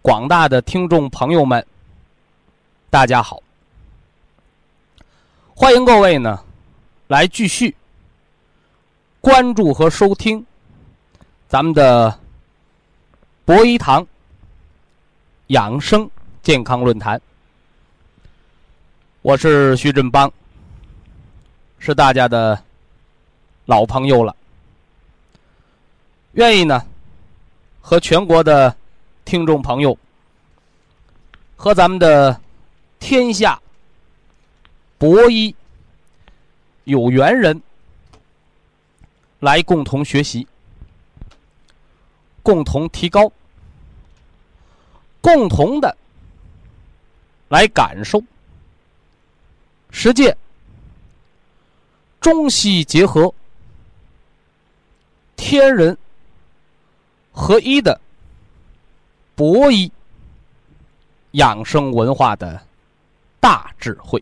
广大的听众朋友们，大家好！欢迎各位呢，来继续关注和收听咱们的博医堂养生健康论坛。我是徐振邦，是大家的老朋友了。愿意呢，和全国的。听众朋友，和咱们的天下博医有缘人来共同学习，共同提高，共同的来感受，实践中西结合、天人合一的。博医养生文化的大智慧。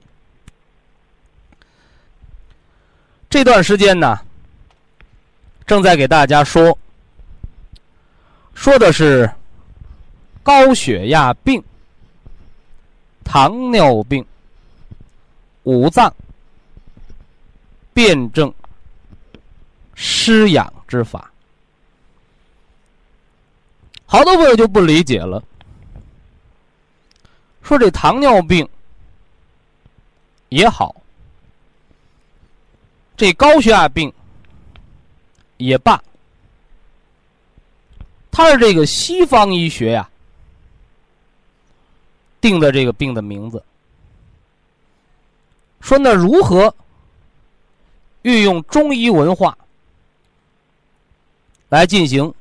这段时间呢，正在给大家说，说的是高血压病、糖尿病、五脏辩证施养之法。好多朋友就不理解了，说这糖尿病也好，这高血压病也罢，它是这个西方医学呀定的这个病的名字。说那如何运用中医文化来进行？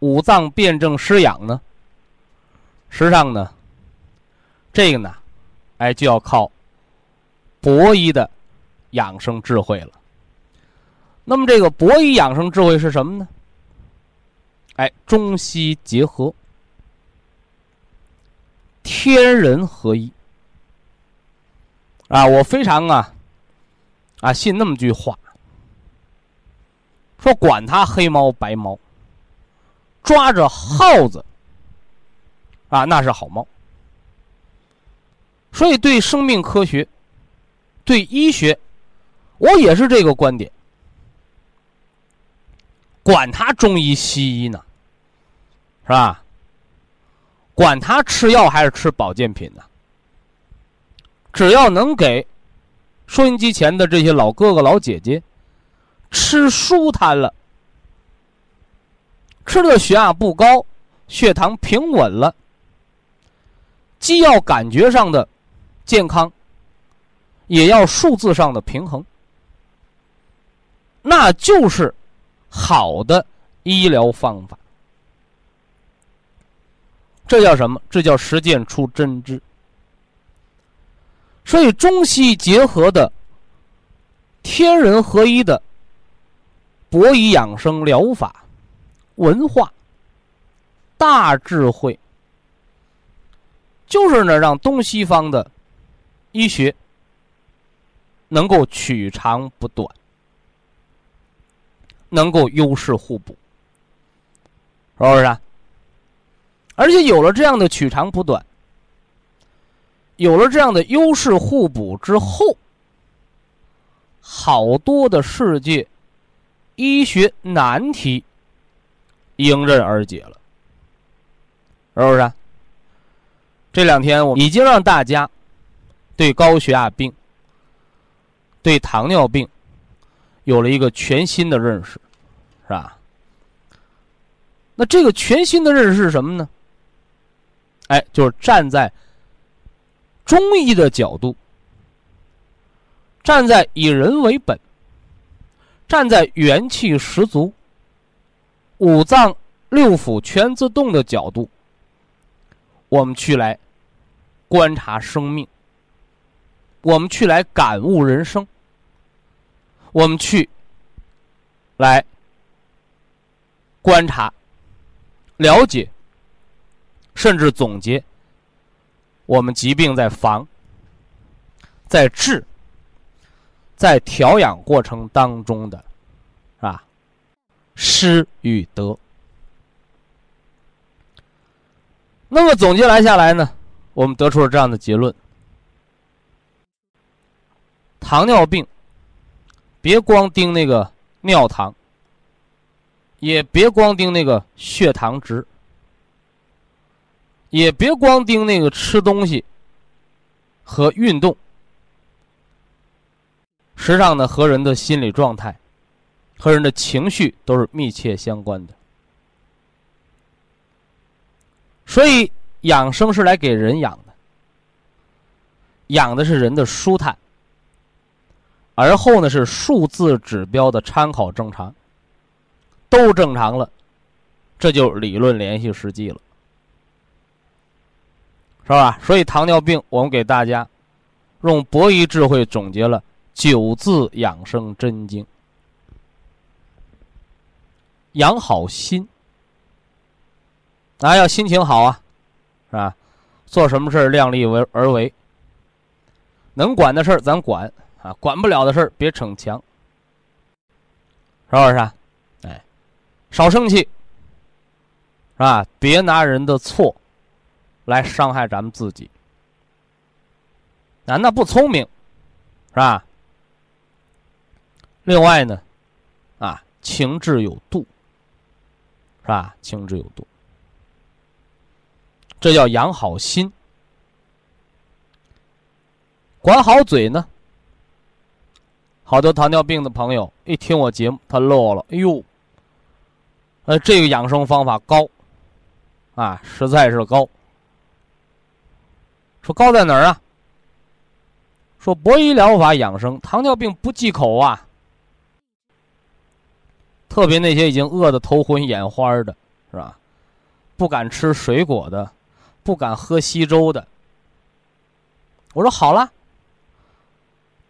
五脏辩证施养呢，实际上呢，这个呢，哎，就要靠博医的养生智慧了。那么，这个博医养生智慧是什么呢？哎，中西结合，天人合一。啊，我非常啊，啊，信那么句话，说管他黑猫白猫。抓着耗子，啊，那是好猫。所以，对生命科学，对医学，我也是这个观点。管他中医西医呢，是吧？管他吃药还是吃保健品呢？只要能给收音机前的这些老哥哥、老姐姐吃舒坦了。吃的血压不高，血糖平稳了，既要感觉上的健康，也要数字上的平衡，那就是好的医疗方法。这叫什么？这叫实践出真知。所以中西结合的天人合一的博医养生疗法。文化大智慧，就是呢，让东西方的医学能够取长补短，能够优势互补，是不是？而且有了这样的取长补短，有了这样的优势互补之后，好多的世界医学难题。迎刃而解了，是不是？这两天我已经让大家对高血压病、对糖尿病有了一个全新的认识，是吧？那这个全新的认识是什么呢？哎，就是站在中医的角度，站在以人为本，站在元气十足、五脏六腑全自动的角度，我们去来观察生命，我们去来感悟人生，我们去来观察、了解。甚至总结，我们疾病在防，在治，在调养过程当中的，是吧？失与得。那么总结来下来呢，我们得出了这样的结论：糖尿病，别光盯那个尿糖，也别光盯那个血糖值。也别光盯那个吃东西和运动，实际上呢，和人的心理状态、和人的情绪都是密切相关的。所以养生是来给人养的，养的是人的舒坦，而后呢是数字指标的参考正常，都正常了，这就理论联系实际了。是吧？所以糖尿病，我们给大家用博弈智慧总结了九字养生真经：养好心，啊，要心情好啊，是吧？做什么事量力为而为，能管的事儿咱管啊，管不了的事儿别逞强，是不是？啊？哎，少生气，是吧？别拿人的错。来伤害咱们自己，啊，那不聪明，是吧？另外呢，啊，情志有度，是吧？情志有度，这叫养好心，管好嘴呢。好多糖尿病的朋友一听我节目，他乐了，哎呦，呃，这个养生方法高，啊，实在是高。说高在哪儿啊？说博医疗法养生，糖尿病不忌口啊。特别那些已经饿得头昏眼花的，是吧？不敢吃水果的，不敢喝稀粥的。我说好了，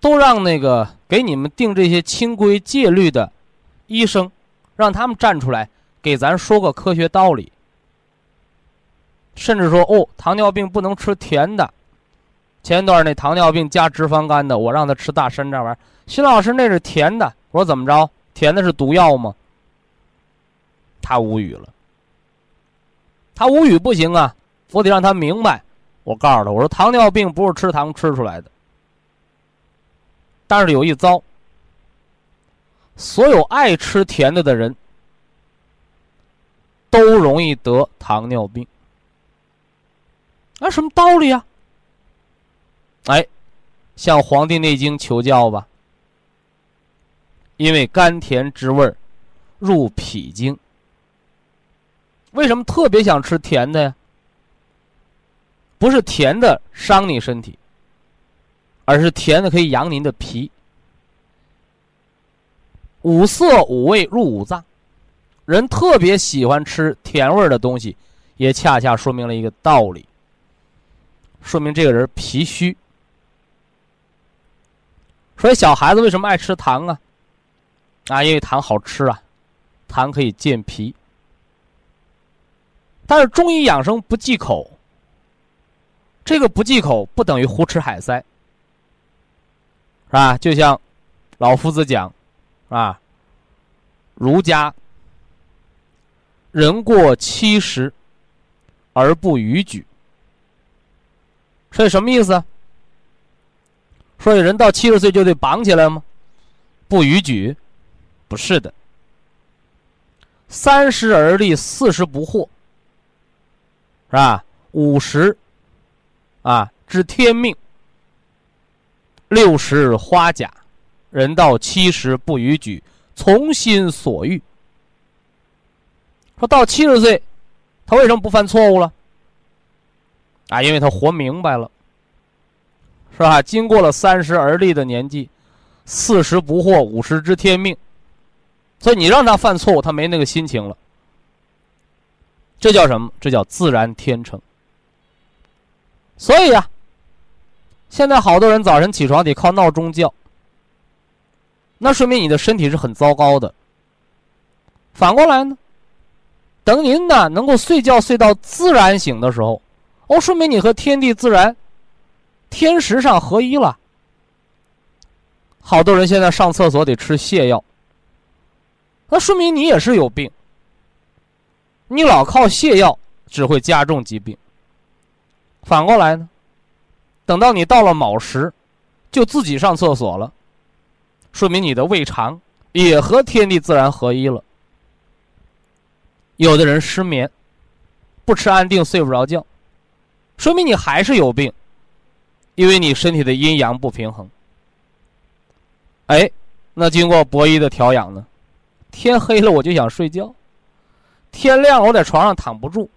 都让那个给你们定这些清规戒律的医生，让他们站出来给咱说个科学道理。甚至说哦，糖尿病不能吃甜的。前一段那糖尿病加脂肪肝的，我让他吃大山楂丸。徐老师那是甜的，我说怎么着？甜的是毒药吗？他无语了。他无语不行啊，我得让他明白。我告诉他，我说糖尿病不是吃糖吃出来的。但是有一遭，所有爱吃甜的的人都容易得糖尿病。啊，什么道理啊？哎，向《黄帝内经》求教吧。因为甘甜之味入脾经。为什么特别想吃甜的呀？不是甜的伤你身体，而是甜的可以养您的脾。五色五味入五脏，人特别喜欢吃甜味的东西，也恰恰说明了一个道理。说明这个人脾虚，所以小孩子为什么爱吃糖啊？啊，因为糖好吃啊，糖可以健脾。但是中医养生不忌口，这个不忌口不等于胡吃海塞，是吧？就像老夫子讲，啊，儒家人过七十而不逾矩。所以什么意思？所以人到七十岁就得绑起来吗？不逾矩，不是的。三十而立，四十不惑，是吧？五十啊，知天命。六十花甲，人到七十不逾矩，从心所欲。说到七十岁，他为什么不犯错误了？啊，因为他活明白了，是吧？经过了三十而立的年纪，四十不惑，五十知天命，所以你让他犯错误，他没那个心情了。这叫什么？这叫自然天成。所以呀，现在好多人早晨起床得靠闹钟叫，那说明你的身体是很糟糕的。反过来呢，等您呢能够睡觉睡到自然醒的时候，哦，说明你和天地自然、天时上合一了。好多人现在上厕所得吃泻药，那说明你也是有病。你老靠泻药，只会加重疾病。反过来呢，等到你到了卯时，就自己上厕所了，说明你的胃肠也和天地自然合一了。有的人失眠，不吃安定睡不着觉，说明你还是有病，因为你身体的阴阳不平衡。哎，那经过博医的调养呢，天黑了我就想睡觉。天亮，我在床上躺不住，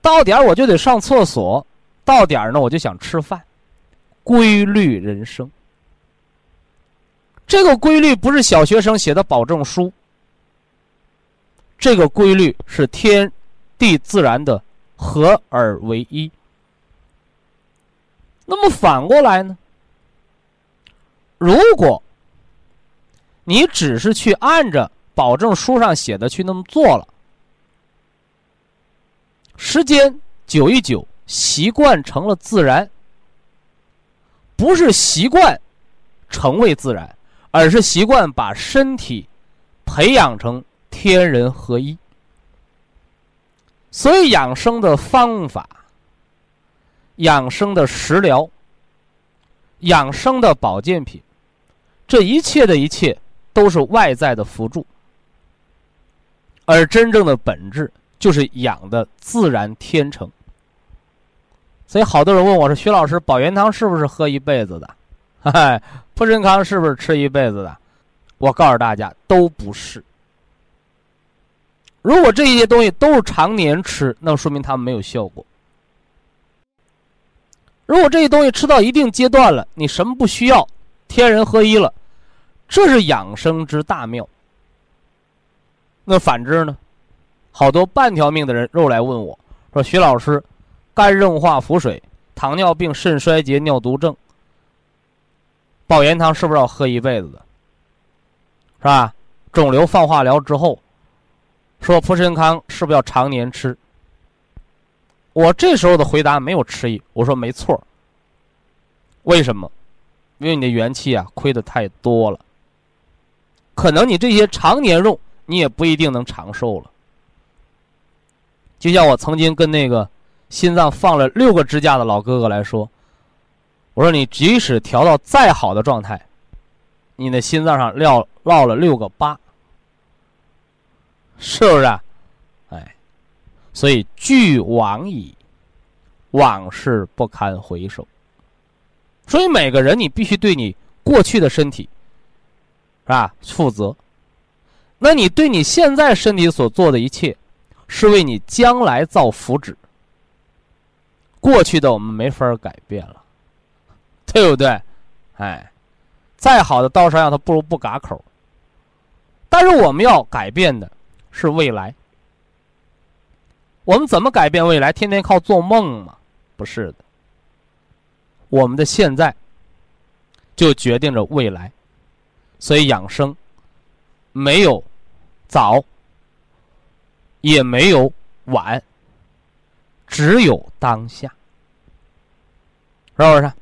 到点我就得上厕所，到点呢我就想吃饭，规律人生。这个规律不是小学生写的保证书，这个规律是天地自然的合而为一。那么反过来呢？如果你只是去按着保证书上写的去那么做了，时间久一久，习惯成了自然。不是习惯成为自然，而是习惯把身体培养成天人合一。所以，养生的方法、养生的食疗、养生的保健品，这一切的一切都是外在的辅助，而真正的本质。就是养的自然天成，所以好多人问我说：“徐老师，保元汤是不是喝一辈子的？嗨，普参康是不是吃一辈子的？”我告诉大家，都不是。如果这些东西都是常年吃，那说明它们没有效果。如果这些东西吃到一定阶段了，你什么不需要，天人合一了，这是养生之大妙。那反之呢？好多半条命的人又来问我，说：“徐老师，肝硬化腹水、糖尿病、肾衰竭、尿毒症，保元汤是不是要喝一辈子的？是吧？肿瘤放化疗之后，说普参康是不是要常年吃？”我这时候的回答没有迟疑，我说：“没错。为什么？因为你的元气啊亏的太多了，可能你这些常年用，你也不一定能长寿了。”就像我曾经跟那个心脏放了六个支架的老哥哥来说，我说你即使调到再好的状态，你的心脏上撂落了六个疤，是不是？啊哎，所以俱往矣，往事不堪回首。所以每个人你必须对你过去的身体，是吧？负责。那你对你现在身体所做的一切。是为你将来造福祉。过去的我们没法改变了，对不对？哎，再好的刀山药，它不如不嘎口。但是我们要改变的是未来。我们怎么改变未来？天天靠做梦吗？不是的。我们的现在就决定着未来，所以养生没有早。也没有晚，只有当下，是不是？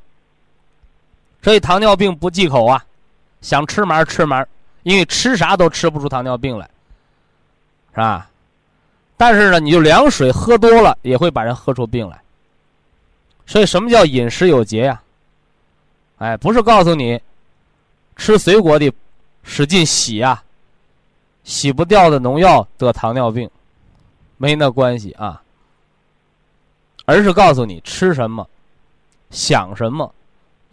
所以糖尿病不忌口啊，想吃嘛吃嘛，因为吃啥都吃不出糖尿病来，是吧？但是呢，你就凉水喝多了，也会把人喝出病来。所以，什么叫饮食有节呀？哎，不是告诉你吃水果得使劲洗呀，洗不掉的农药得糖尿病。没那关系啊，而是告诉你吃什么，想什么、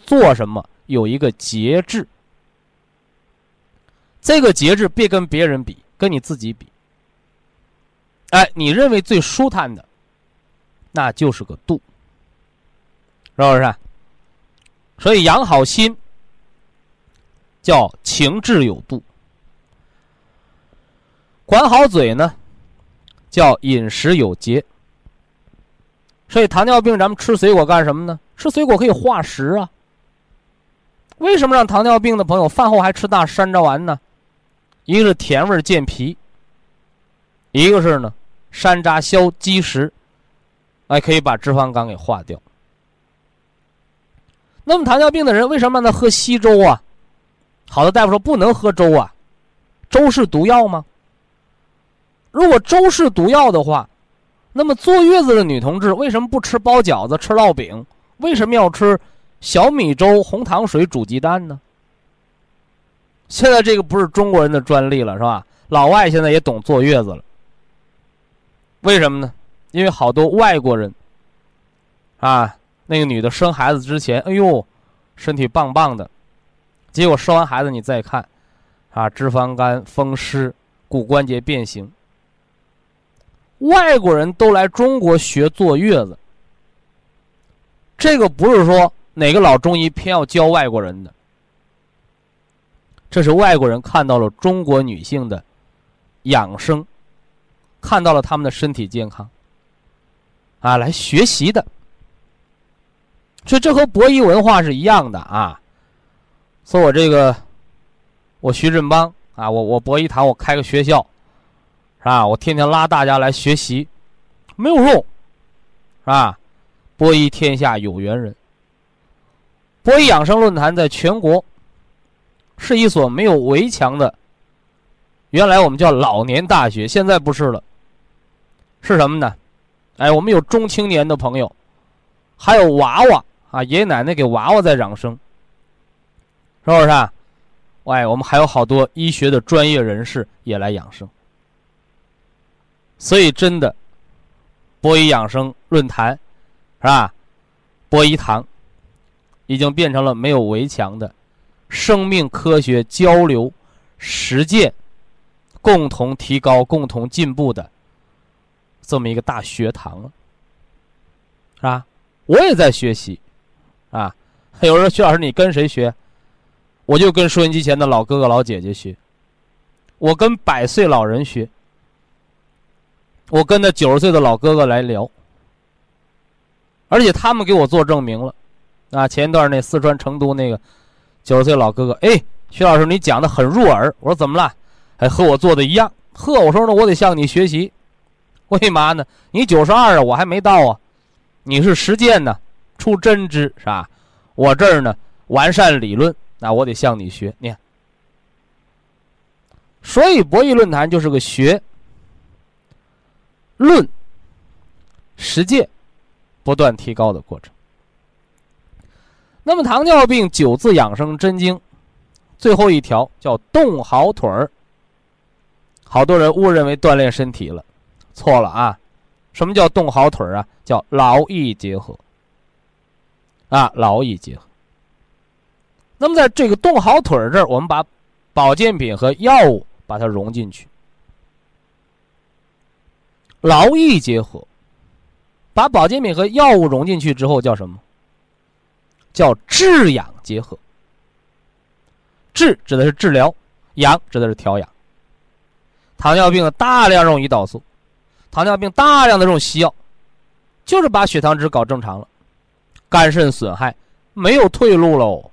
做什么有一个节制。这个节制别跟别人比，跟你自己比。哎，你认为最舒坦的，那就是个度，是不是？所以养好心，叫情志有度；管好嘴呢，叫饮食有节。所以糖尿病，咱们吃水果干什么呢？吃水果可以化食啊。为什么让糖尿病的朋友饭后还吃大山楂丸呢？一个是甜味健脾，一个是呢。山楂消积食，哎，可以把脂肪肝给化掉。那么糖尿病的人为什么让他喝稀粥啊？好的大夫说不能喝粥啊，粥是毒药吗？如果粥是毒药的话，那么坐月子的女同志为什么不吃包饺子、吃烙饼？为什么要吃小米粥、红糖水煮鸡蛋呢？现在这个不是中国人的专利了，是吧？老外现在也懂坐月子了。为什么呢？因为好多外国人，啊，那个女的生孩子之前，哎呦，身体棒棒的，结果生完孩子你再看，啊，脂肪肝、风湿、骨关节变形。外国人都来中国学坐月子，这个不是说哪个老中医偏要教外国人的，这是外国人看到了中国女性的养生。看到了他们的身体健康，啊，来学习的，所以这和博弈文化是一样的啊。说我这个，我徐振邦啊，我我博弈堂我开个学校，啊？我天天拉大家来学习，没有用，是吧？博弈天下有缘人。博弈养生论坛在全国是一所没有围墙的，原来我们叫老年大学，现在不是了。是什么呢？哎，我们有中青年的朋友，还有娃娃啊，爷爷奶奶给娃娃在养生，是不是？啊？哎，我们还有好多医学的专业人士也来养生。所以，真的，博医养生论坛，是吧？博医堂已经变成了没有围墙的生命科学交流、实践、共同提高、共同进步的。这么一个大学堂了，是吧？我也在学习，啊，有人说徐老师你跟谁学？我就跟收音机前的老哥哥老姐姐学，我跟百岁老人学，我跟那九十岁的老哥哥来聊，而且他们给我做证明了，啊，前一段那四川成都那个九十岁老哥哥，哎，徐老师你讲的很入耳，我说怎么了？还和我做的一样，呵，我说呢我得向你学习。为嘛呢？你九十二啊，我还没到啊。你是实践呢，出真知是吧？我这儿呢，完善理论，那我得向你学。你看，所以博弈论坛就是个学、论、实践不断提高的过程。那么，糖尿病九字养生真经最后一条叫动好腿儿。好多人误认为锻炼身体了。错了啊！什么叫动好腿儿啊？叫劳逸结合啊，劳逸结合。那么在这个动好腿儿这儿，我们把保健品和药物把它融进去，劳逸结合，把保健品和药物融进去之后叫什么？叫治养结合。治指的是治疗，养指的是调养。糖尿病大量用胰岛素。糖尿病大量的用西药，就是把血糖值搞正常了，肝肾损害没有退路喽，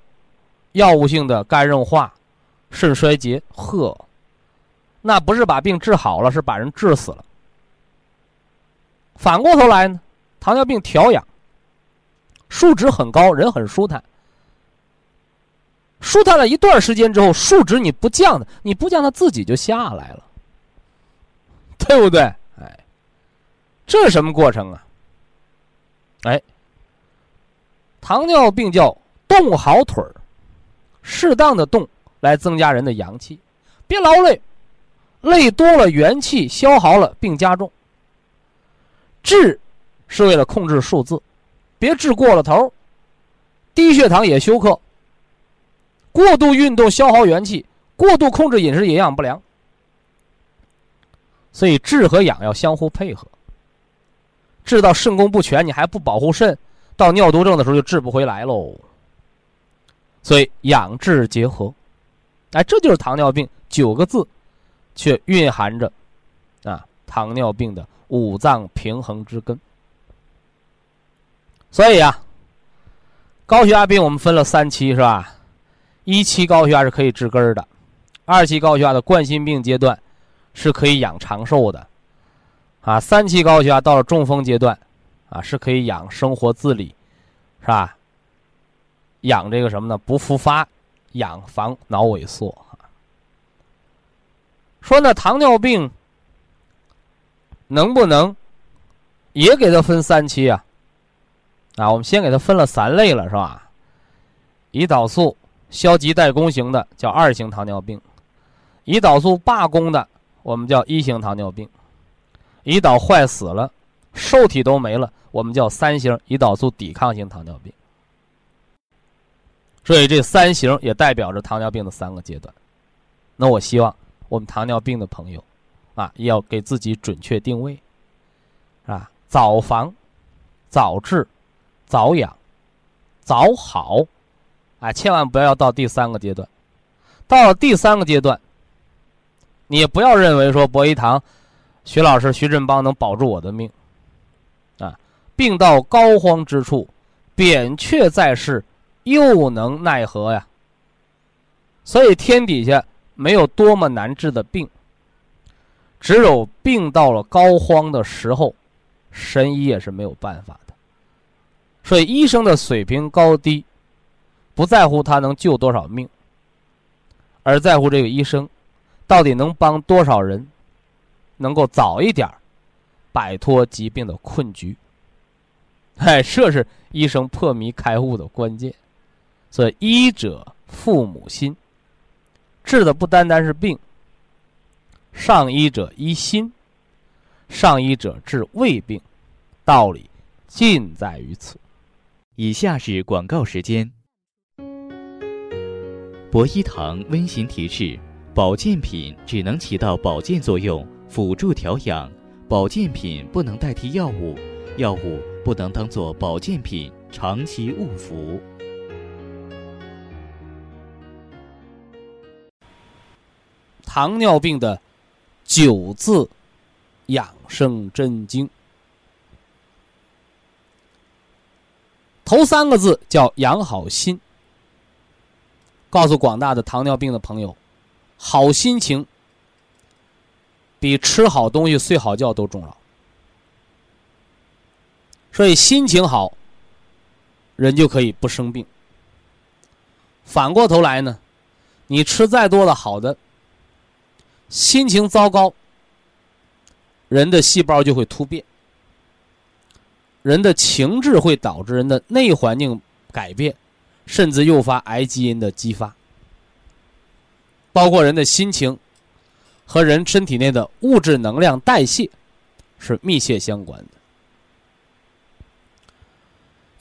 药物性的肝硬化、肾衰竭，呵，那不是把病治好了，是把人治死了。反过头来呢，糖尿病调养，数值很高，人很舒坦，舒坦了一段时间之后，数值你不降的，你不降，它自己就下来了，对不对？哎这是什么过程啊？哎，糖尿病叫动好腿儿，适当的动来增加人的阳气，别劳累，累多了元气消耗了，病加重。治是为了控制数字，别治过了头低血糖也休克，过度运动消耗元气，过度控制饮食营养不良。所以治和养要相互配合。治到肾功不全，你还不保护肾，到尿毒症的时候就治不回来喽。所以养治结合，哎，这就是糖尿病九个字，却蕴含着啊糖尿病的五脏平衡之根。所以啊，高血压病我们分了三期是吧？一期高血压是可以治根儿的，二期高血压的冠心病阶段是可以养长寿的。啊，三期高血压到了中风阶段，啊，是可以养生活自理，是吧？养这个什么呢？不复发，养防脑萎缩。说那糖尿病能不能也给它分三期啊？啊，我们先给它分了三类了，是吧？胰岛素消极怠工型的叫二型糖尿病，胰岛素罢工的我们叫一型糖尿病。胰岛坏死了，受体都没了，我们叫三型胰岛素抵抗性糖尿病。所以这三型也代表着糖尿病的三个阶段。那我希望我们糖尿病的朋友，啊，要给自己准确定位，啊，早防、早治、早养、早好，啊，千万不要到第三个阶段。到了第三个阶段，你也不要认为说博一堂。徐老师徐振邦能保住我的命，啊，病到膏肓之处，扁鹊在世，又能奈何呀？所以天底下没有多么难治的病，只有病到了膏肓的时候，神医也是没有办法的。所以医生的水平高低，不在乎他能救多少命，而在乎这个医生到底能帮多少人。能够早一点摆脱疾病的困局，哎，这是医生破迷开悟的关键。所以，医者父母心，治的不单单是病。上医者医心，上医者治胃病，道理尽在于此。以下是广告时间。博医堂温馨提示：保健品只能起到保健作用。辅助调养，保健品不能代替药物，药物不能当做保健品长期误服。糖尿病的九字养生真经，头三个字叫养好心。告诉广大的糖尿病的朋友，好心情。比吃好东西、睡好觉都重要，所以心情好，人就可以不生病。反过头来呢，你吃再多的好的，心情糟糕，人的细胞就会突变，人的情志会导致人的内环境改变，甚至诱发癌基因的激发，包括人的心情。和人身体内的物质能量代谢是密切相关的。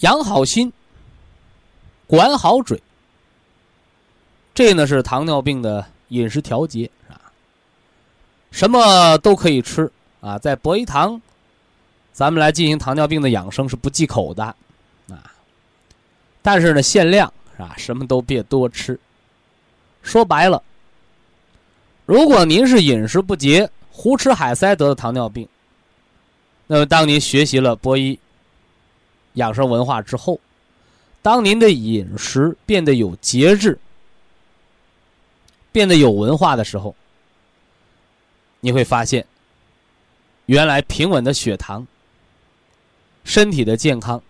养好心，管好嘴，这呢是糖尿病的饮食调节啊。什么都可以吃啊，在博一堂，咱们来进行糖尿病的养生是不忌口的啊。但是呢，限量是吧？什么都别多吃。说白了。如果您是饮食不节、胡吃海塞得的糖尿病，那么当您学习了博医养生文化之后，当您的饮食变得有节制、变得有文化的时候，你会发现，原来平稳的血糖、身体的健康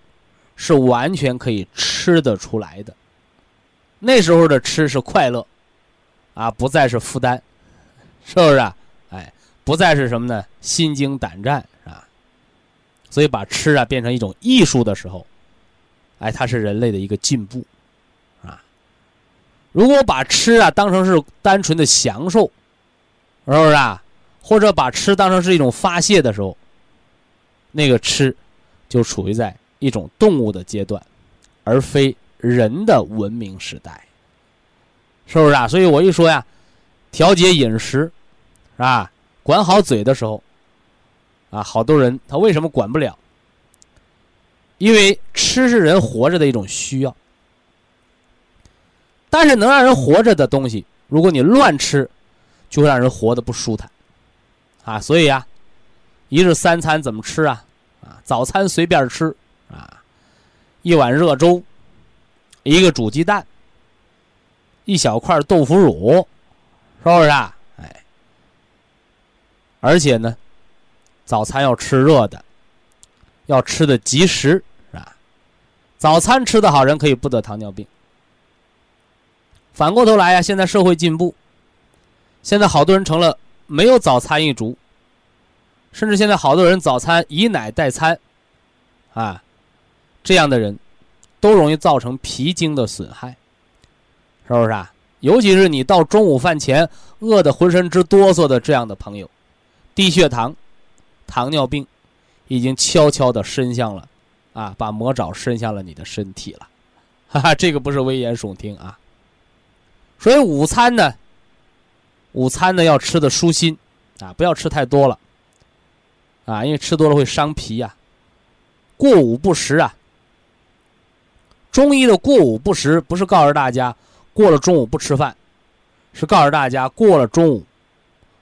是完全可以吃得出来的。那时候的吃是快乐，啊，不再是负担。是不是啊？哎，不再是什么呢？心惊胆战啊？所以把吃啊变成一种艺术的时候，哎，它是人类的一个进步，啊。如果把吃啊当成是单纯的享受，是不是啊？或者把吃当成是一种发泄的时候，那个吃就处于在一种动物的阶段，而非人的文明时代，是不是啊？所以我一说呀，调节饮食，是吧？管好嘴的时候，啊，好多人他为什么管不了？因为吃是人活着的一种需要，但是能让人活着的东西，如果你乱吃，就会让人活得不舒坦，啊，所以啊，一日三餐怎么吃啊？啊，早餐随便吃啊，一碗热粥，一个煮鸡蛋，一小块豆腐乳，是不是啊？哎，而且呢，早餐要吃热的，要吃的及时，是吧？早餐吃的好人可以不得糖尿病。反过头来呀，现在社会进步，现在好多人成了没有早餐一族，甚至现在好多人早餐以奶代餐，啊，这样的人，都容易造成脾经的损害，是不是啊？尤其是你到中午饭前饿得浑身直哆嗦的这样的朋友，低血糖、糖尿病已经悄悄的伸向了，啊，把魔爪伸向了你的身体了，哈哈，这个不是危言耸听啊。所以午餐呢，午餐呢要吃的舒心，啊，不要吃太多了，啊，因为吃多了会伤脾呀。过午不食啊，中医的过午不食不是告诉大家过了中午不吃饭，是告诉大家过了中午，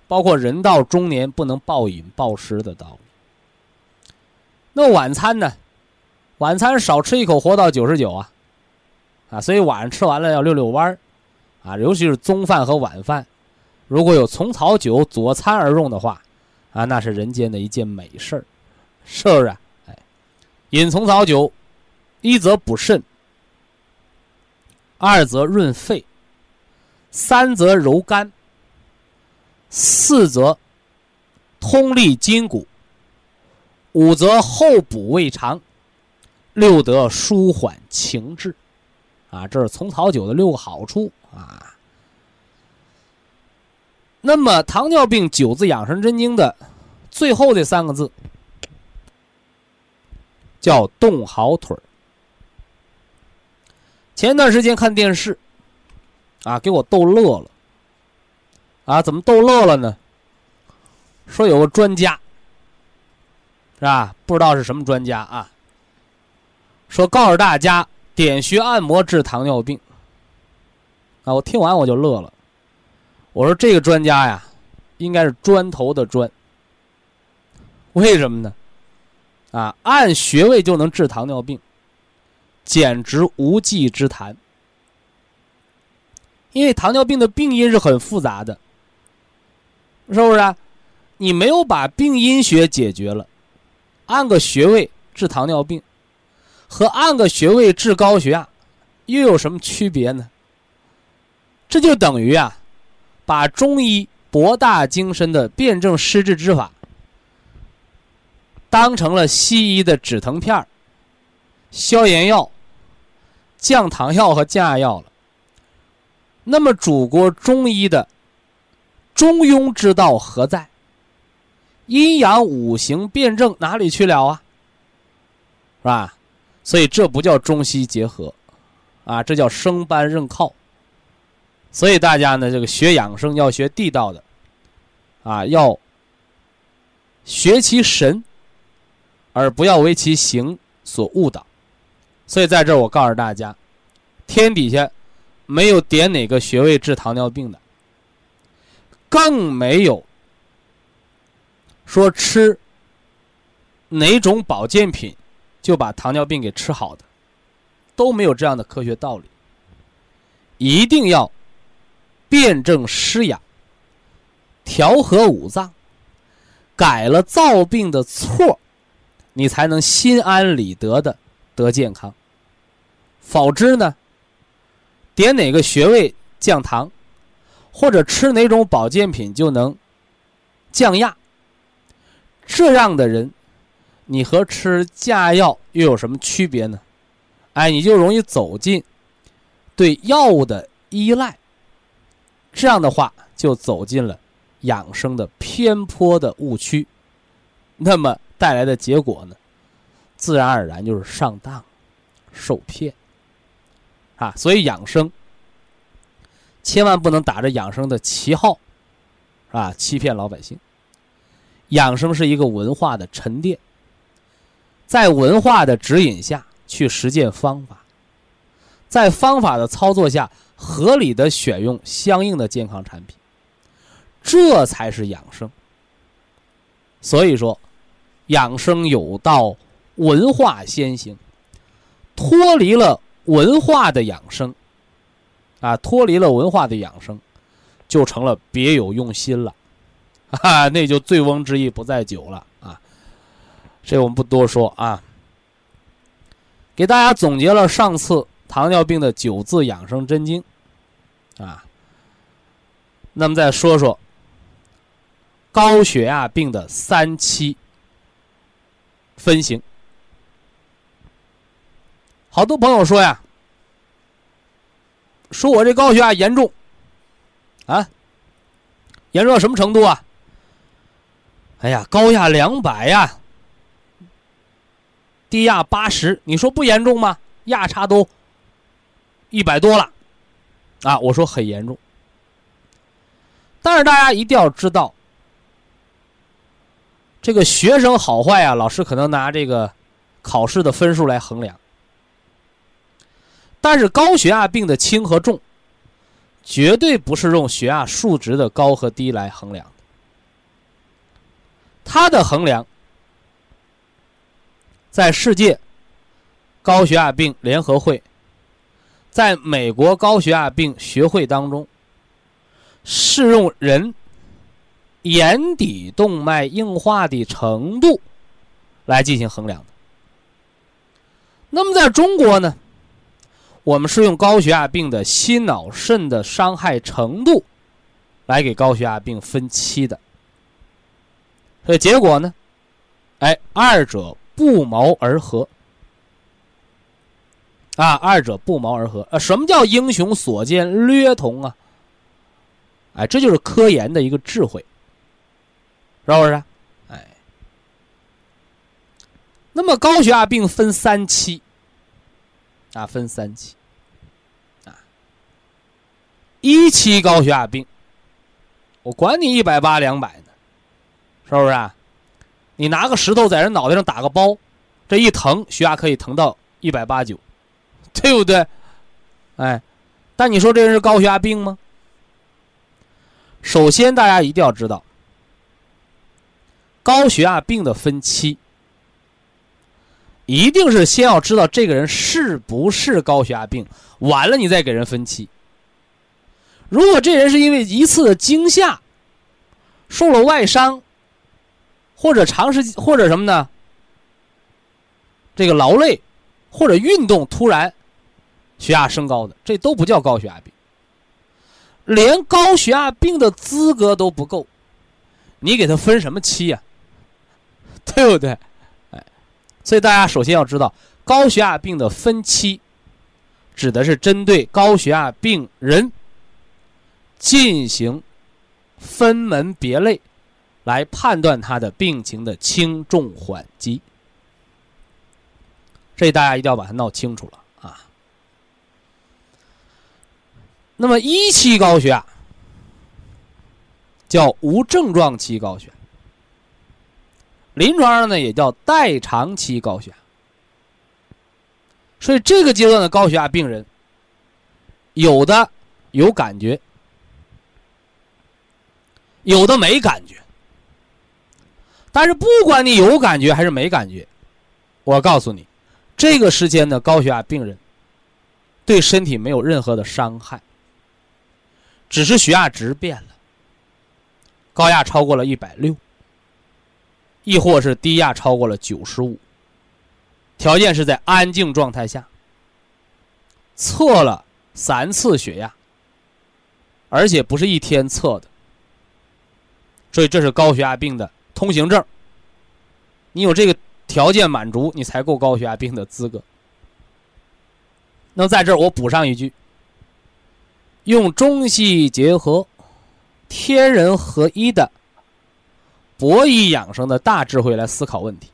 包括人到中年不能暴饮暴食的道理。那晚餐呢？晚餐少吃一口活到九十九啊，啊，所以晚上吃完了要遛遛弯儿。啊，尤其是中饭和晚饭，如果有虫草酒佐餐而用的话，啊，那是人间的一件美事儿，是不是？哎，饮虫草酒，一则补肾，二则润肺，三则柔肝，四则通利筋骨，五则厚补胃肠，六则舒缓情志。啊，这是虫草酒的六个好处啊。那么，糖尿病九字养生真经的最后这三个字叫“动好腿儿”。前段时间看电视，啊，给我逗乐了。啊，怎么逗乐了呢？说有个专家，是吧？不知道是什么专家啊。说告诉大家。点穴按摩治糖尿病，啊！我听完我就乐了。我说这个专家呀，应该是砖头的砖。为什么呢？啊，按穴位就能治糖尿病，简直无稽之谈。因为糖尿病的病因是很复杂的，是不是？你没有把病因学解决了，按个穴位治糖尿病。和按个穴位治高血压，又有什么区别呢？这就等于啊，把中医博大精深的辨证施治之法，当成了西医的止疼片消炎药、降糖药和降压药了。那么，祖国中医的中庸之道何在？阴阳五行辩证哪里去了啊？是吧？所以这不叫中西结合，啊，这叫生搬硬靠。所以大家呢，这个学养生要学地道的，啊，要学其神，而不要为其形所误导。所以在这儿我告诉大家，天底下没有点哪个穴位治糖尿病的，更没有说吃哪种保健品。就把糖尿病给吃好的，都没有这样的科学道理。一定要辨证施养，调和五脏，改了造病的错，你才能心安理得的得健康。否之呢，点哪个穴位降糖，或者吃哪种保健品就能降压，这样的人。你和吃降压药又有什么区别呢？哎，你就容易走进对药物的依赖，这样的话就走进了养生的偏颇的误区，那么带来的结果呢，自然而然就是上当、受骗。啊，所以养生千万不能打着养生的旗号，啊，欺骗老百姓。养生是一个文化的沉淀，在文化的指引下去实践方法，在方法的操作下，合理的选用相应的健康产品，这才是养生。所以说，养生有道，文化先行。脱离了文化的养生，啊，脱离了文化的养生，就成了别有用心了。啊，那就醉翁之意不在酒了啊！这我们不多说啊。给大家总结了上次糖尿病的九字养生真经，啊，那么再说说高血压病的三期分型。好多朋友说呀，说我这高血压严重，啊，严重到什么程度啊？哎呀，高压两百呀，低压八十，你说不严重吗？压差都一百多了，啊，我说很严重。但是大家一定要知道，这个学生好坏啊，老师可能拿这个考试的分数来衡量，但是高血压病的轻和重，绝对不是用血压数值的高和低来衡量。它的衡量，在世界高血压病联合会，在美国高血压病学会当中，是用人眼底动脉硬化的程度来进行衡量的。那么在中国呢，我们是用高血压病的心脑肾的伤害程度来给高血压病分期的。所以结果呢？哎，二者不谋而合啊！二者不谋而合啊！什么叫英雄所见略同啊？哎，这就是科研的一个智慧，是不是？哎，那么高血压病分三期啊，分三期啊。一期高血压病，我管你一百八两百呢。是不是？你拿个石头在人脑袋上打个包，这一疼，血压可以疼到一百八九，对不对？哎，但你说这人是高血压病吗？首先，大家一定要知道，高血压病的分期，一定是先要知道这个人是不是高血压病，完了你再给人分期。如果这人是因为一次的惊吓，受了外伤。或者长时间，或者什么呢？这个劳累，或者运动突然血压升高的，这都不叫高血压病。连高血压病的资格都不够，你给他分什么期呀？对不对？哎，所以大家首先要知道，高血压病的分期，指的是针对高血压病人进行分门别类。来判断他的病情的轻重缓急，这大家一定要把它闹清楚了啊。那么一期高血压叫无症状期高血压，临床上呢也叫代偿期高血压。所以这个阶段的高血压病人，有的有感觉，有的没感觉。但是不管你有感觉还是没感觉，我告诉你，这个时间的高血压病人对身体没有任何的伤害，只是血压值变了，高压超过了一百六，亦或是低压超过了九十五，条件是在安静状态下测了三次血压，而且不是一天测的，所以这是高血压病的。通行证，你有这个条件满足，你才够高血压病的资格。那在这儿我补上一句：用中西医结合、天人合一的博医养生的大智慧来思考问题。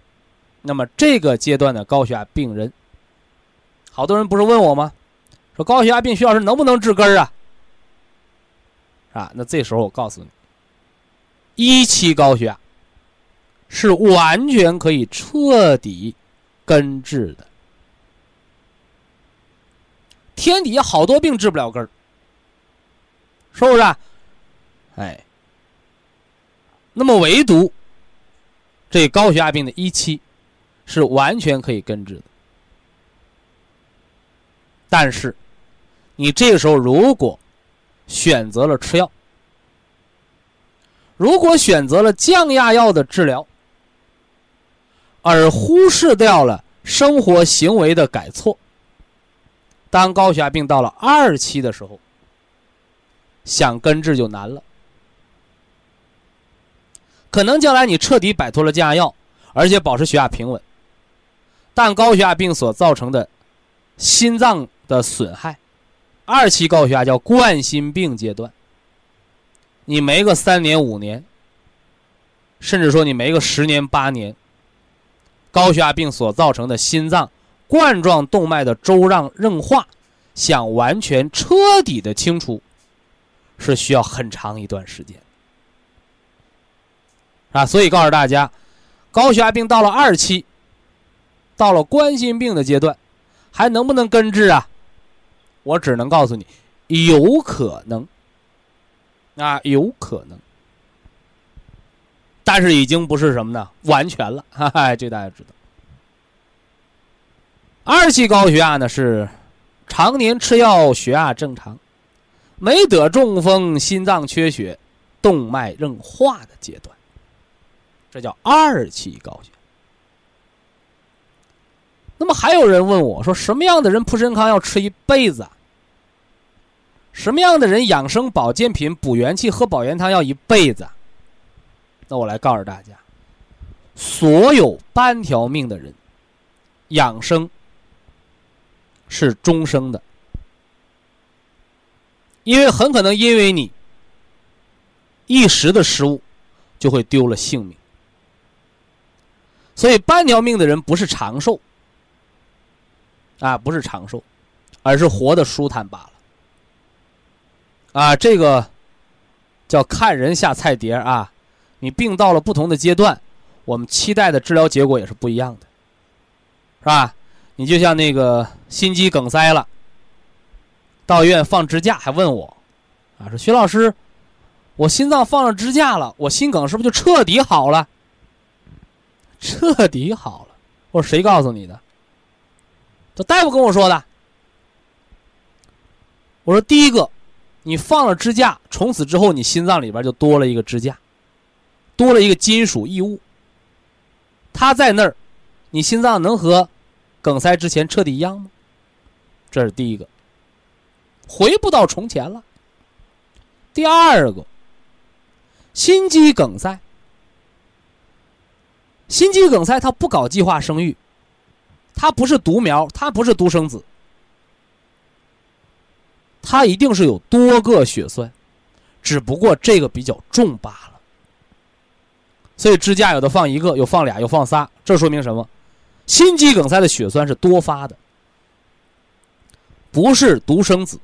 那么这个阶段的高血压病人，好多人不是问我吗？说高血压病，徐老师能不能治根儿啊？啊，那这时候我告诉你，一期高血压是完全可以彻底根治的。天底下好多病治不了根儿，是不是？哎，那么唯独这高血压病的一期是完全可以根治的。但是，你这个时候如果选择了吃药，如果选择了降压药的治疗，而忽视掉了生活行为的改错，当高血压病到了二期的时候，想根治就难了。可能将来你彻底摆脱了降压药，而且保持血压平稳，但高血压病所造成的心脏的损害，二期高血压叫冠心病阶段。你没个三年五年，甚至说你没个十年八年，高血压病所造成的心脏冠状动脉的粥样硬化，想完全彻底的清除，是需要很长一段时间。啊，所以告诉大家，高血压病到了二期，到了冠心病的阶段，还能不能根治啊？我只能告诉你，有可能。啊，有可能，但是已经不是什么呢？完全了，哈哈，这大家知道。二期高血压呢是常年吃药，血压正常，没得中风、心脏缺血、动脉硬化的阶段。这叫二期高血压。那么还有人问我说，什么样的人普参康要吃一辈子？什么样的人养生保健品补元气喝保元汤要一辈子？那我来告诉大家，所有半条命的人，养生是终生的，因为很可能因为你一时的失误，就会丢了性命。所以半条命的人不是长寿，啊，不是长寿，而是活得舒坦罢了。啊，这个叫看人下菜碟啊！你病到了不同的阶段，我们期待的治疗结果也是不一样的，是吧？你就像那个心肌梗塞了，到医院放支架，还问我，啊，说徐老师，我心脏放上支架了，我心梗是不是就彻底好了？彻底好了，我说谁告诉你的？这大夫跟我说的。我说第一个，你放了支架，从此之后你心脏里边就多了一个支架，多了一个金属异物。它在那儿，你心脏能和梗塞之前彻底一样吗？这是第一个，回不到从前了。第二个，心肌梗塞。心肌梗塞它不搞计划生育，它不是独苗，它不是独生子，它一定是有多个血栓，只不过这个比较重罢了。所以支架有的放一个，有放俩，有放仨，这说明什么？心肌梗塞的血栓是多发的，不是独生子。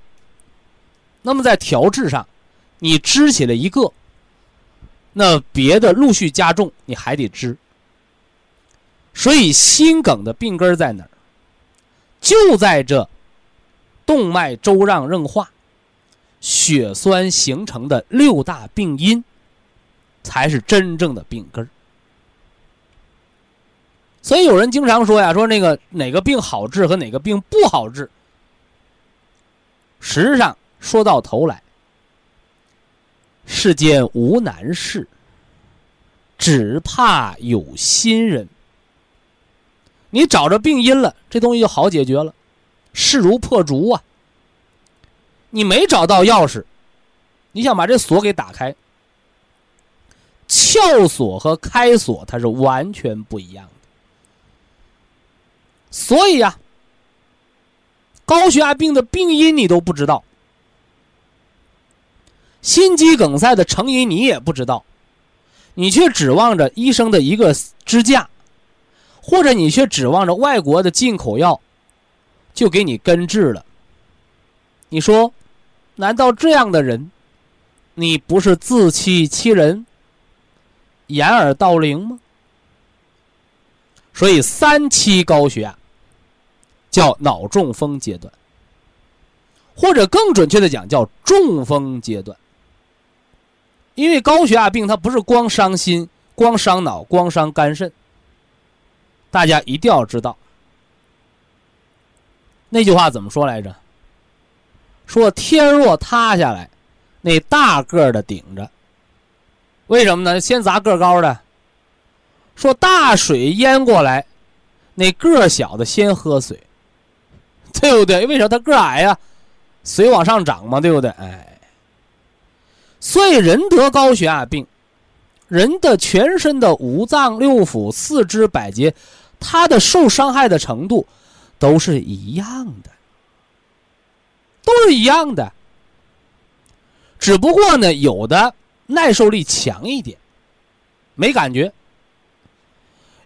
那么在调治上，你支起了一个，那别的陆续加重，你还得支。所以心梗的病根在哪儿？就在这动脉粥样硬化、血栓形成的六大病因，才是真正的病根所以有人经常说呀，说那个哪个病好治和哪个病不好治。实际上说到头来，世间无难事，只怕有心人。你找着病因了，这东西就好解决了，势如破竹啊！你没找到钥匙，你想把这锁给打开，撬锁和开锁它是完全不一样的。所以呀，高血压病的病因你都不知道，心肌梗塞的成因你也不知道，你却指望着医生的一个支架。或者你却指望着外国的进口药，就给你根治了，你说，难道这样的人，你不是自欺欺人、掩耳盗铃吗？所以三期高血压叫脑中风阶段，或者更准确的讲叫中风阶段。因为高血压病它不是光伤心、光伤脑、光伤肝肾，大家一定要知道。那句话怎么说来着？说天若塌下来，那大个的顶着。为什么呢？先砸个高的。说大水淹过来，那个小的先喝水，对不对？为啥他个矮呀？水往上涨嘛，对不对？哎，所以人得高血压病，人的全身的五脏六腑、四肢百节，他的受伤害的程度都是一样的。都是一样的，只不过呢，有的耐受力强一点，没感觉；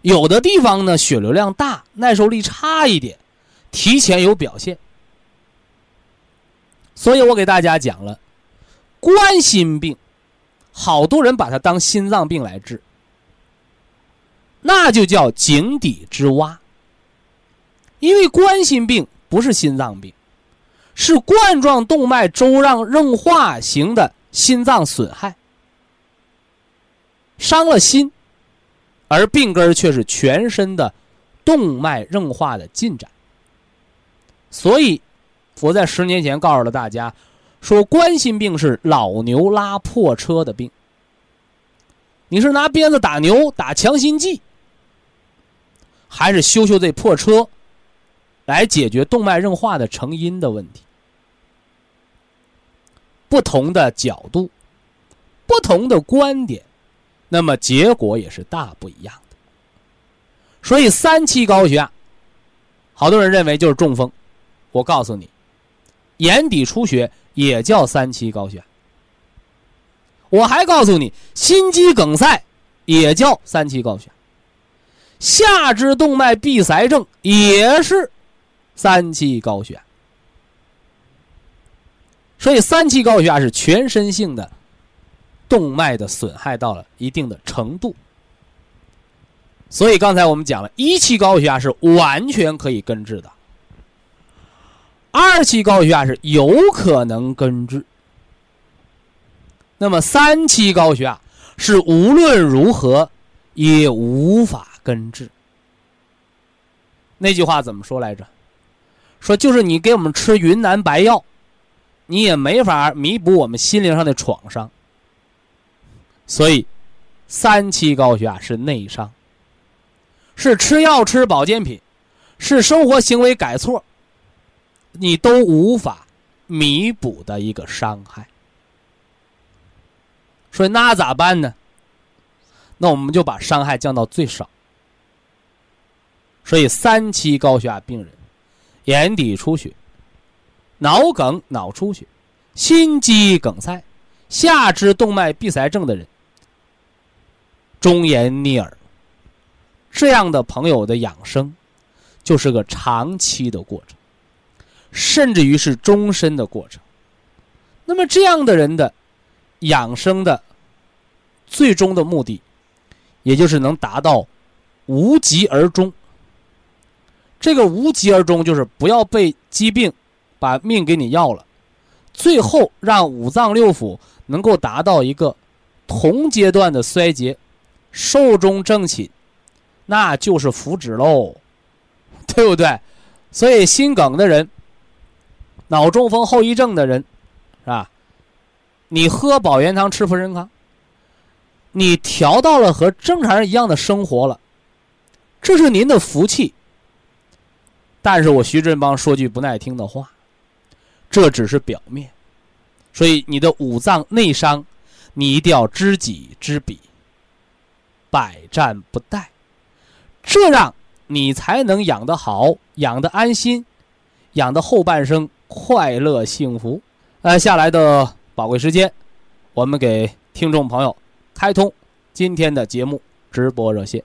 有的地方呢，血流量大，耐受力差一点，提前有表现。所以我给大家讲了，冠心病，好多人把它当心脏病来治，那就叫井底之蛙，因为冠心病不是心脏病。是冠状动脉粥样硬化型的心脏损害，伤了心，而病根却是全身的动脉硬化的进展。所以，我在十年前告诉了大家，说冠心病是老牛拉破车的病。你是拿鞭子打牛打强心剂，还是修修这破车，来解决动脉硬化的成因的问题？不同的角度，不同的观点，那么结果也是大不一样的。所以三期高血压，好多人认为就是中风。我告诉你，眼底出血也叫三期高血压。我还告诉你，心肌梗塞也叫三期高血压，下肢动脉闭塞症也是三期高血压。所以，三期高血压是全身性的动脉的损害到了一定的程度。所以，刚才我们讲了一期高血压是完全可以根治的，二期高血压是有可能根治。那么，三期高血压是无论如何也无法根治。那句话怎么说来着？说就是你给我们吃云南白药。你也没法弥补我们心灵上的创伤，所以三期高血压是内伤，是吃药吃保健品，是生活行为改错，你都无法弥补的一个伤害。所以那咋办呢？那我们就把伤害降到最少。所以三期高血压病人，眼底出血。脑梗、脑出血、心肌梗塞、下肢动脉闭塞症的人，忠言逆耳，这样的朋友的养生，就是个长期的过程，甚至于是终身的过程。那么这样的人的养生的最终的目的，也就是能达到无疾而终。这个无疾而终，就是不要被疾病。把命给你要了，最后让五脏六腑能够达到一个同阶段的衰竭，寿终正寝，那就是福祉喽，对不对？所以心梗的人、脑中风后遗症的人，是吧？你喝保元汤、吃福仁康，你调到了和正常人一样的生活了，这是您的福气。但是我徐振邦说句不耐听的话。这只是表面，所以你的五脏内伤，你一定要知己知彼，百战不殆，这样你才能养得好，养得安心，养的后半生快乐幸福。呃，下来的宝贵时间，我们给听众朋友开通今天的节目直播热线。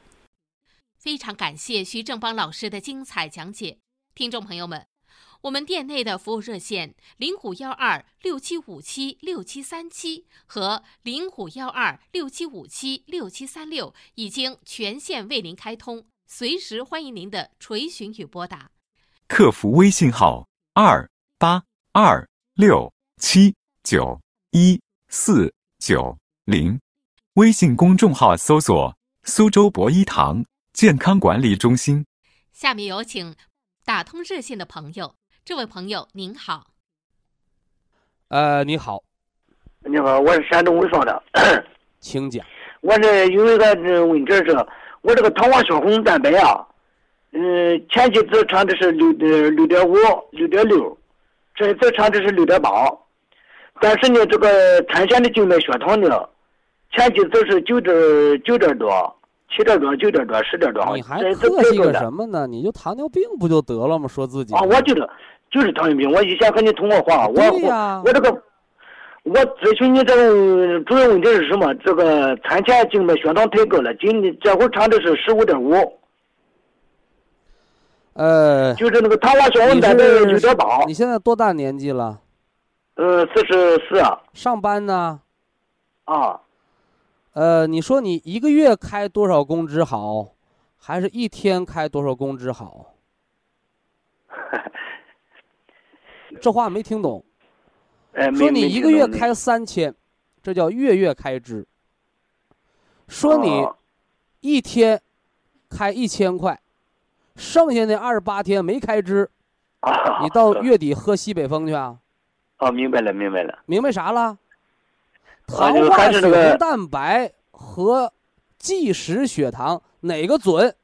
非常感谢徐正邦老师的精彩讲解，听众朋友们。我们店内的服务热线零五幺二六七五七六七三七和零五幺二六七五七六七三六已经全线为您开通，随时欢迎您的垂询与拨打。客服微信号二八二六七九一四九零，微信公众号搜索“苏州博一堂健康管理中心”。下面有请打通热线的朋友。这位朋友您好，呃，你好，你好，我是山东潍坊的，请讲。我这有一个问题是，我这个糖化血红蛋白啊，嗯，前几次查的是六点六点五、六点六，这一次查的是六点八，但是呢，这个产线的静脉血糖呢，前几次是九点九点多。七点多、九点多、十点多，你还客气个什么呢？你就糖尿病不就得了吗？说自己啊，我就是就是糖尿病。我以前和你通过话，我我我这个我咨询你这个主要问题是什么？这个餐前静脉血糖太高了，今这会儿查的是十五点五。呃，就是那个糖化血红蛋白六点八。你现在多大年纪了？呃，四十四。上班呢？啊。呃，你说你一个月开多少工资好，还是一天开多少工资好？这话没听懂。说你一个月开三千，这叫月月开支。说你一天开一千块，剩下那二十八天没开支，你到月底喝西北风去啊？哦，明白了，明白了。明白啥了？糖化血红蛋白和即时血糖哪个准？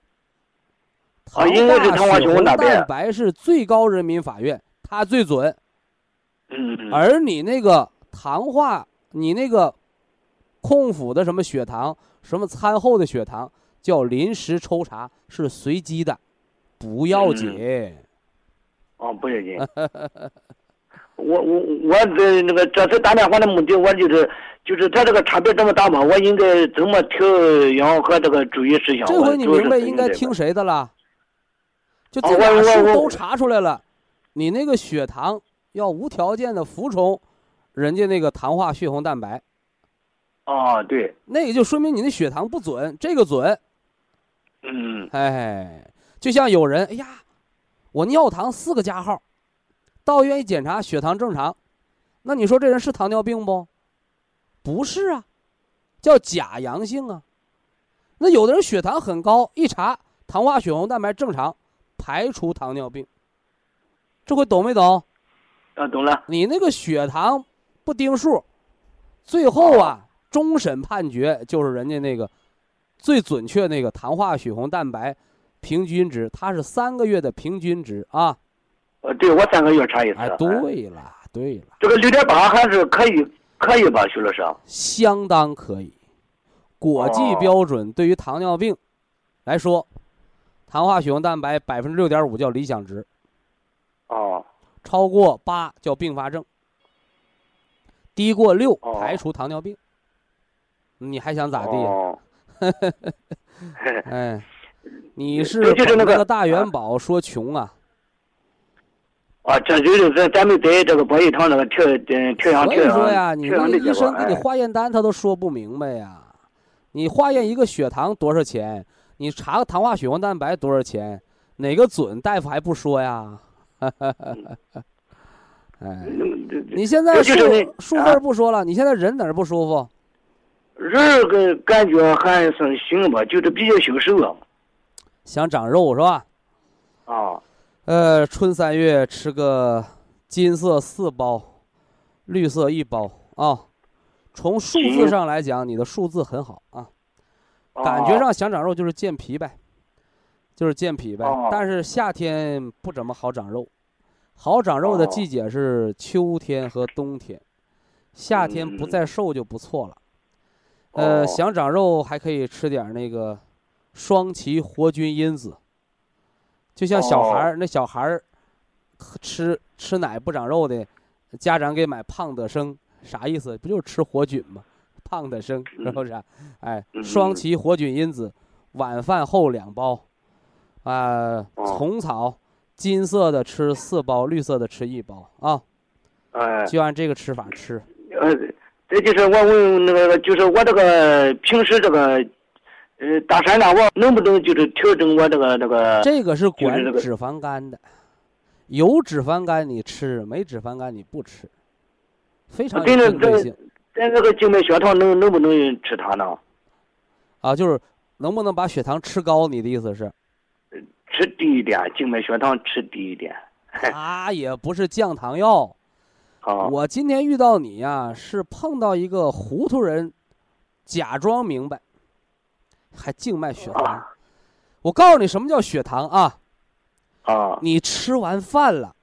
糖化血红蛋白是最高人民法院，它最准。嗯。而你那个糖化，你那个空腹的什么血糖，什么餐后的血糖，叫临时抽查，是随机的，不要紧。哦，不要紧。我我我这那个这次打电话的目的，我就是就是他这个差别这么大嘛，我应该怎么调养和这个注意事项？这回你明白应该听谁的了？就这俩数都查出来了，你那个血糖要无条件的服从人家那个糖化血红蛋白。哦，对。那也就说明你那血糖不准，这个准。嗯。哎，就像有人，哎呀，我尿糖四个加号。到医院一检查，血糖正常，那你说这人是糖尿病不？不是啊，叫假阳性啊。那有的人血糖很高，一查糖化血红蛋白正常，排除糖尿病。这回懂没懂？啊，懂了。你那个血糖不盯数，最后啊，终审判决就是人家那个最准确那个糖化血红蛋白平均值，它是三个月的平均值啊。呃，对我三个月查一次。哎，对了，对了。这个六点八还是可以，可以吧，徐老师？相当可以，国际标准对于糖尿病来说，糖化血红蛋白百分之六点五叫理想值。哦。超过八叫并发症。低过六排除糖尿病。你还想咋地？哦。哎，你是那个大元宝说穷啊？啊，这就是咱咱们在这个博医堂那个调嗯调养调养所以说呀，你那个医生给你化验单，他都说不明白呀。你化验一个血糖多少钱？你查个糖化血红蛋白多少钱？哪个准？大夫还不说呀？哎，你现在数数字不说了，你现在人哪儿不舒服？人个感觉还算行吧，就是比较消瘦。想长肉是吧？啊。呃，春三月吃个金色四包，绿色一包啊。从数字上来讲，你的数字很好啊。感觉上想长肉就是健脾呗，就是健脾呗。但是夏天不怎么好长肉，好长肉的季节是秋天和冬天，夏天不再瘦就不错了。呃，想长肉还可以吃点那个双歧活菌因子。就像小孩儿，那小孩儿吃吃奶不长肉的，家长给买胖的生，啥意思？不就是吃活菌吗？胖的生是不是？哎，双歧活菌因子，晚饭后两包，啊，虫草、金色的吃四包，绿色的吃一包啊，哎，就按这个吃法吃。呃，这就是我问那个，就是我这个平时这个，呃，大山大王能不能就是调整我这个这个？这个是管脂肪肝的，有脂肪肝你吃，没脂肪肝你不吃，非常针对性咱这个静脉血糖能能不能吃它呢？啊，就是能不能把血糖吃高？你的意思是？吃低一点，静脉血糖吃低一点。它也不是降糖药。好，我今天遇到你呀、是碰到一个糊涂人，假装明白，还静脉血糖。啊我告诉你什么叫血糖啊？啊你吃完饭了，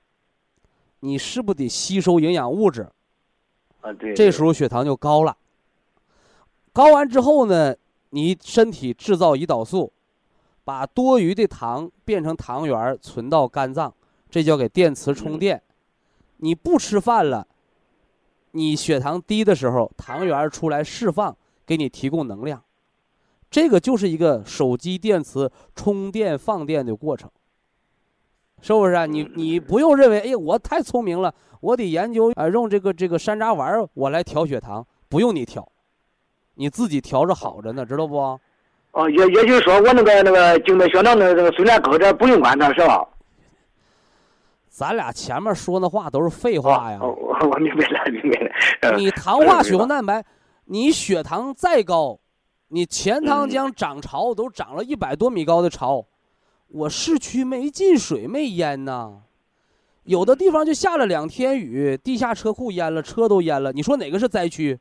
你是不是得吸收营养物质？啊，对。这时候血糖就高了。高完之后呢，你身体制造胰岛素，把多余的糖变成糖原儿存到肝脏，这叫给电池充电。你不吃饭了，你血糖低的时候，糖原儿出来释放，给你提供能量。这个就是一个手机电池充电放电的过程，是不是啊？你你不用认为，哎，我太聪明了，我得研究啊、用这个这个山楂丸儿我来调血糖，不用你调，你自己调着好着呢，知道不？哦，也也就是说，我那个那个静脉血糖那个虽然高点，不用管它是吧？咱俩前面说那话都是废话呀。哦，我我明白了，明白了。呃你糖化血红蛋白，你血糖再高，你钱塘江涨潮都涨了一百多米高的潮，我市区没进水没淹呐，有的地方就下了两天雨，地下车库淹了，车都淹了。你说哪个是灾区？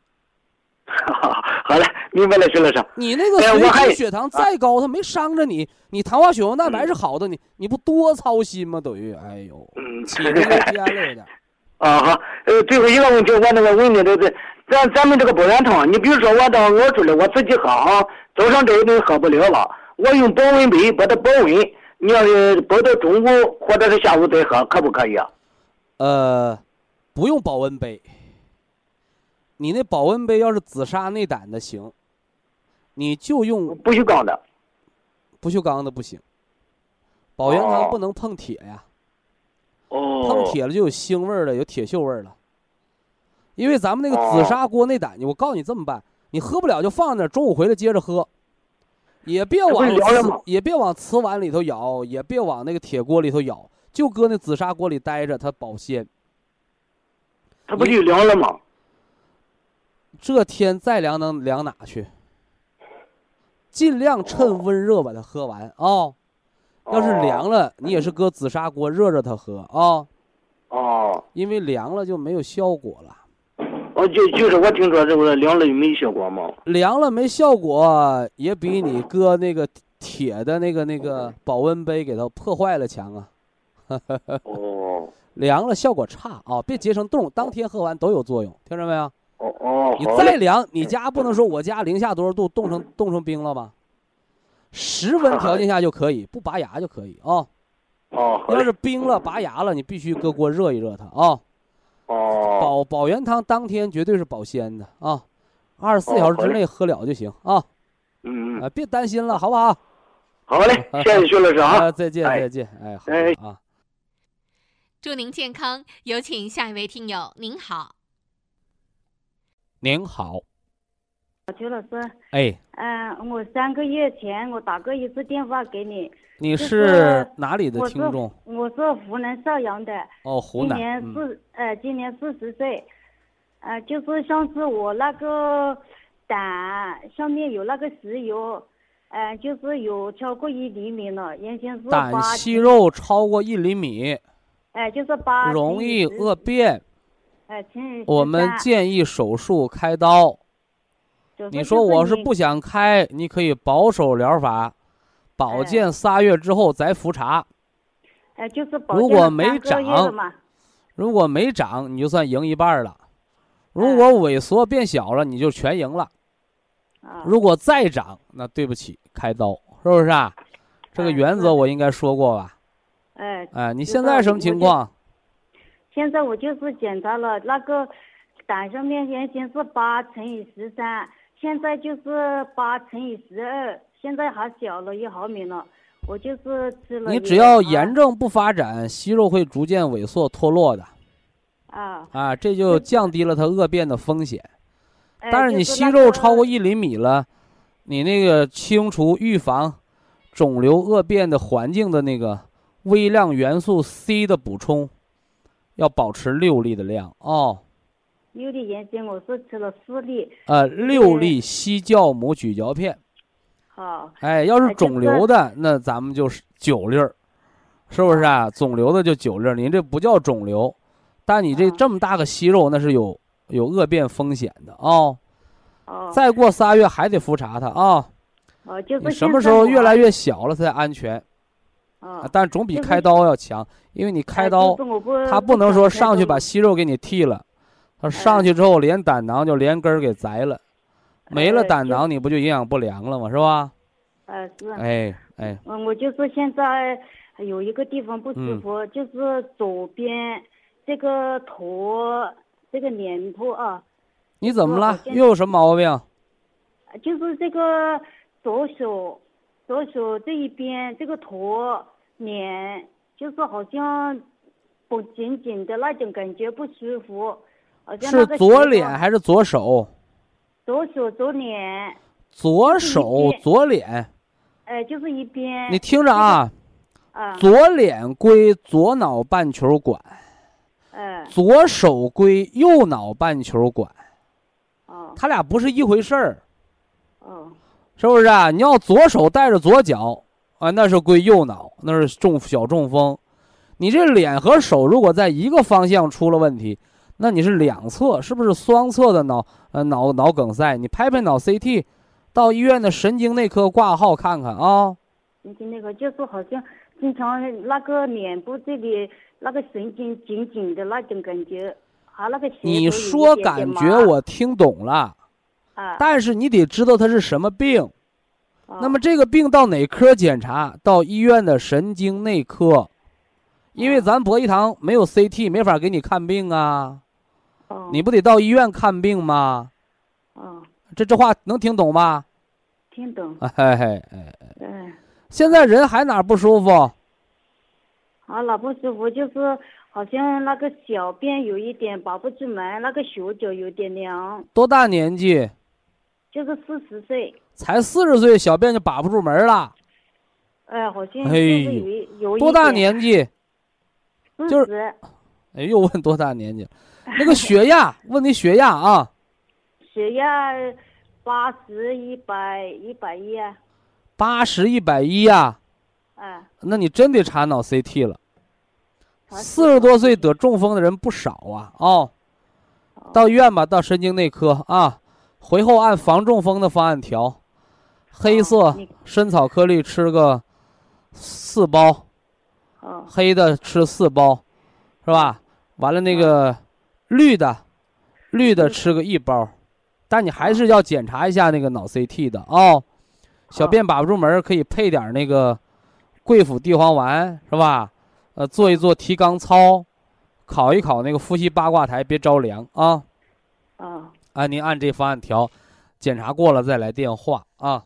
好嘞，明白了，徐老师。你那个随机血糖再高，它没伤着你，你糖化血红蛋白是好的，你你不多操心吗？等于，哎呦，嗯，起那个天了有点。啊好，呃，最后一个问题，我那个问你的这个，咱咱们这个保元汤，你比如说我到熬出来，我自己喝啊，早上这一顿喝不了了，我用保温杯把它保温，你要是保到中午或者是下午再喝，可不可以啊？呃，不用保温杯。你那保温杯要是紫砂内胆的行，你就用不锈钢的。不锈钢的不行。保元汤哦不能碰铁呀，哦。碰铁了就有腥味儿了，有铁锈味儿了。因为咱们那个紫砂锅内胆，我告诉你这么办，你喝不了就放那儿，中午回来接着喝，也别往瓷也别往瓷碗里头舀，也别往那个铁锅里头舀，就搁那紫砂锅里待着，它保鲜。它不就凉了吗？这天再凉能凉哪去？尽量趁温热把它喝完啊、要是凉了，你也是搁紫砂锅热热它喝啊、哦，因为凉了就没有效果了。哦，就就是我听说这个凉了就没效果嘛。凉了没效果，也比你搁那个铁的那个那个保温杯给它破坏了强啊。哦，凉了效果差啊，别结成冻，当天喝完都有作用，听着没有？哦哦，你。再凉，你家不能说我家零下多少度冻成冻成冰了吧？室 温条件下就可以，不拔牙就可以啊。哦，要是冰了拔牙了，你必须搁锅热一热它啊。哦。保保元汤当天绝对是保鲜的啊，二十四小时之内喝了就行啊。嗯嗯，啊，别担心了，好不好？好嘞，谢谢薛老师啊。啊，再见哎再见，哎，好哎啊。祝您健康。有请下一位听友，您好。您好，邱老师，哎，嗯、我三个月前我打过一次电话给你，你是哪里的听众？我是湖南邵阳的，哦，湖南。今年嗯。四、呃今年四十岁，呃就是上次我那个胆上面有那个石油，呃就是有超过一厘米了，原先是胆息肉超过一厘米，哎、就是八容易恶变，哎乘以我们建议手术开刀。你说我是不想开，你可以保守疗法，保哎健仨月之后再复查。哎就是保如果没长如果没长，你就算赢一半了；如哎果萎缩变小了，你就全赢了。啊如果再长，那对不起，开刀，是不是啊？这个哎原则我应该说过吧？哎哎，你现在什么情况？现在我就是检查了那个胆上面原先是八乘以十三，现在就是八乘以十二，现在还小了一毫米呢。我就是吃了。你只要炎症不发展，息肉会逐渐萎缩脱落的。啊啊，这就降低了它恶变的风险。哎但是你息肉超过一厘米了，你那个清除预防肿瘤恶变的环境的那个微量元素 C 的补充，要保持六粒的量哦。六粒盐碱，我是吃了四粒。呃，六粒西酵母咀嚼片。好，哎，要是肿瘤的，那咱们就是九粒儿，是不是啊？肿瘤的就九粒儿，您这不叫肿瘤，但你这啊这么大个息肉，那是有有恶变风险的啊、哦，再过仨月还得复查它啊。哦，就是你什么时候越来越小了才安全啊啊？但总比开刀要强，因为你开哎刀他不能说上去把息肉给你剃了，他上哎去之后连胆囊就连根儿给摘了，没了胆囊你不就营养不良了吗？是吧？呃是，哎哎，嗯，我就是现在有一个地方不舒嗯服，就是左边这个头这个脸部啊，你怎么了又有什么毛病？就是这个左手左手这一边这个头脸，就是好像不紧紧的那种感觉不舒服，是左脸还是左手？左手左脸，左手左脸，哎，就是一边。你听着啊，啊，左脸归左脑半球管，哎，左手归右脑半球管，哦它俩不是一回事儿，哦是不是啊？你要左手带着左脚啊，那是归右脑，那是中小中风。你这脸和手如果在一个方向出了问题，那你是两侧，是不是双侧的脑呃脑脑梗塞？你拍拍脑 CT，到医院的神经内科挂号看看啊。神经内科就是好像经常那个脸部这里那个神经紧紧的那种感觉，啊那个你说感觉我听懂了，啊，但是你得知道它是什么病。哦那么这个病到哪科检查？到医院的神经内科，因为咱博医堂没有 CT，没法给你看病啊。哦你不得到医院看病吗？哦这这话能听懂吗？听懂，哎嘿嘿哎，嗯，现在人还哪不舒服？啊，哪不舒服就是好像那个小便有一点拔不出门，那个手脚有点凉，多大年纪？就是四十岁，才四十岁，小便就把不住门了。哎，好像哎就是呦有一有一多大年纪？四就是十，哎，又问多大年纪？那个血压，问你血压啊，血压八十一百一百一啊，八十一百一呀，哎，那你真得查脑 CT 了。查四十多岁得中风的人不少啊，哦，到医院吧，到神经内科啊，回后按防中风的方案调，黑色哦你参草颗粒吃个四包，哦。黑的吃四包，是吧？完了那个绿的，绿的吃个一包，但你还是要检查一下那个脑 CT 的哦。小便把不住门儿，可以配点儿那个桂附地黄丸，是吧？呃，做一做提肛操，考一考那个呼吸八卦台，别着凉啊。啊，啊，您按这方案调，检查过了再来电话啊。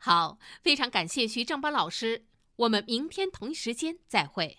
好，非常感谢徐正邦老师，我们明天同一时间再会。